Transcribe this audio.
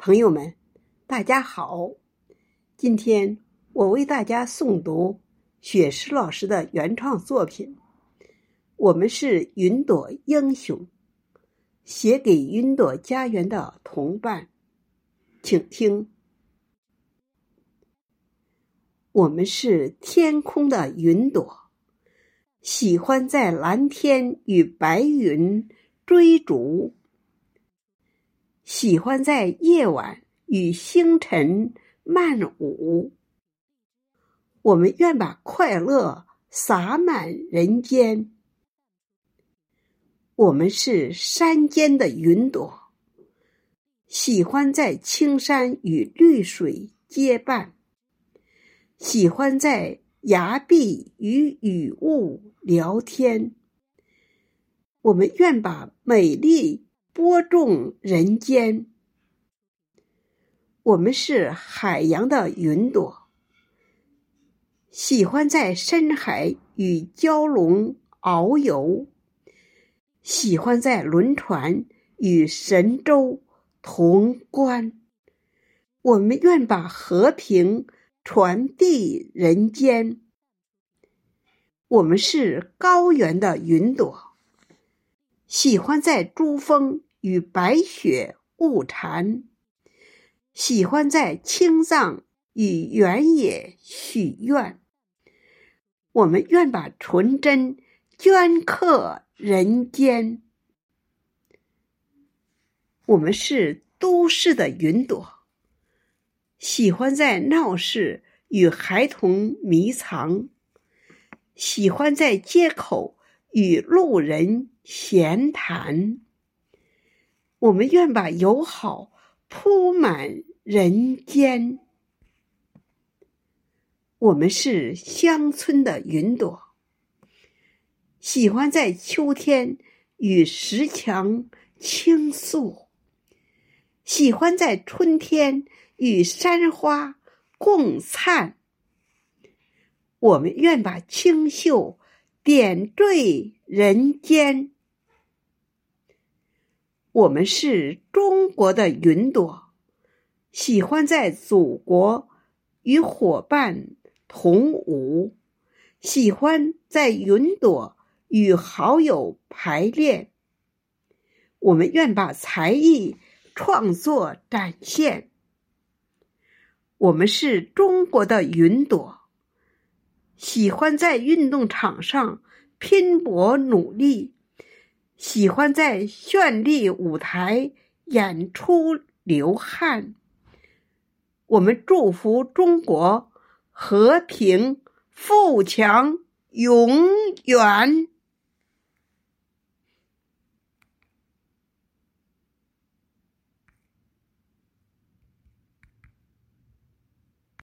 朋友们，大家好！今天我为大家诵读雪石老师的原创作品。我们是云朵英雄，写给云朵家园的同伴，请听。我们是天空的云朵，喜欢在蓝天与白云追逐。喜欢在夜晚与星辰漫舞，我们愿把快乐洒满人间。我们是山间的云朵，喜欢在青山与绿水结伴，喜欢在崖壁与雨雾聊天。我们愿把美丽。播种人间，我们是海洋的云朵，喜欢在深海与蛟龙遨游，喜欢在轮船与神州同观。我们愿把和平传递人间。我们是高原的云朵，喜欢在珠峰。与白雪误缠，喜欢在青藏与原野许愿。我们愿把纯真镌刻人间。我们是都市的云朵，喜欢在闹市与孩童迷藏，喜欢在街口与路人闲谈。我们愿把友好铺满人间。我们是乡村的云朵，喜欢在秋天与石墙倾诉，喜欢在春天与山花共灿。我们愿把清秀点缀人间。我们是中国的云朵，喜欢在祖国与伙伴同舞，喜欢在云朵与好友排练。我们愿把才艺创作展现。我们是中国的云朵，喜欢在运动场上拼搏努力。喜欢在绚丽舞台演出流汗。我们祝福中国和平富强永远。